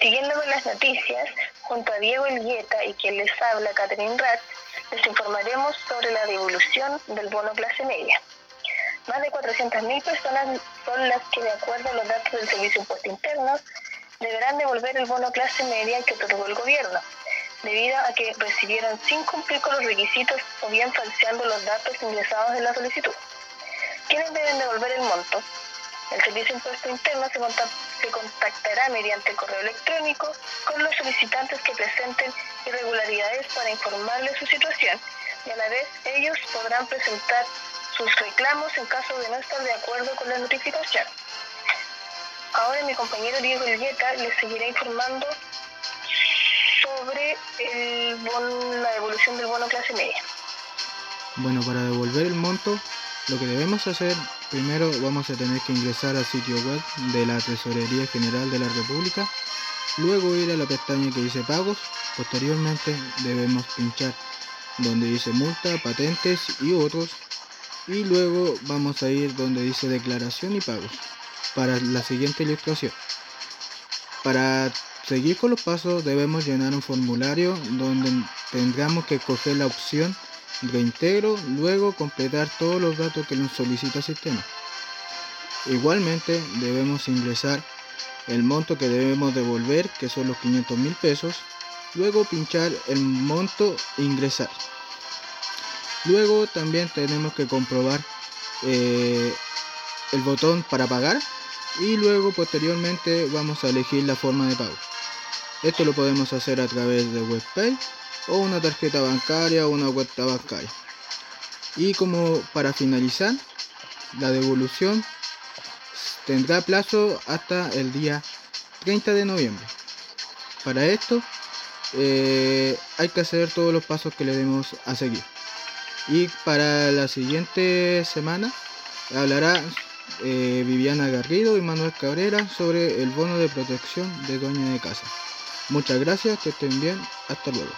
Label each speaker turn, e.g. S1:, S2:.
S1: Siguiendo con las noticias, junto a Diego Elgueta y quien les habla, Catherine Ratz, les informaremos sobre la devolución del bono clase media. Más de 400.000 personas son las que, de acuerdo a los datos del Servicio Impuesto Interno, deberán devolver el bono clase media que otorgó el gobierno, debido a que recibieron sin cumplir con los requisitos o bien falseando los datos ingresados en la solicitud. ¿Quiénes deben devolver el monto? El Servicio Impuesto Interno se, contactará mediante correo electrónico con los solicitantes que presenten irregularidades para informarles su situación y a la vez ellos podrán presentar sus reclamos en caso de no estar de acuerdo con la notificación. Ahora mi compañero Diego Elgueta les seguirá informando sobre la devolución del bono clase media.
S2: Bueno, para devolver el monto, lo que debemos hacer, primero vamos a tener que ingresar al sitio web de la Tesorería General de la República, luego ir a la pestaña que dice pagos, posteriormente debemos pinchar donde dice multa, patentes y otros, y luego vamos a ir donde dice declaración y pagos para la siguiente ilustración. Para seguir con los pasos debemos llenar un formulario donde tendremos que escoger la opción reintegro, luego completar todos los datos que nos solicita el sistema. Igualmente debemos ingresar el monto que debemos devolver, que son los 500 mil pesos, luego pinchar el monto ingresar. Luego también tenemos que comprobar eh, el botón para pagar y luego posteriormente vamos a elegir la forma de pago. Esto lo podemos hacer a través de WebPay o una tarjeta bancaria o una cuenta bancaria. Y como para finalizar, la devolución tendrá plazo hasta el día 30 de noviembre. Para esto eh, hay que hacer todos los pasos que le demos a seguir. Y para la siguiente semana hablará eh, Viviana Garrido y Manuel Cabrera sobre el bono de protección de dueña de casa. Muchas gracias, que estén bien, hasta luego.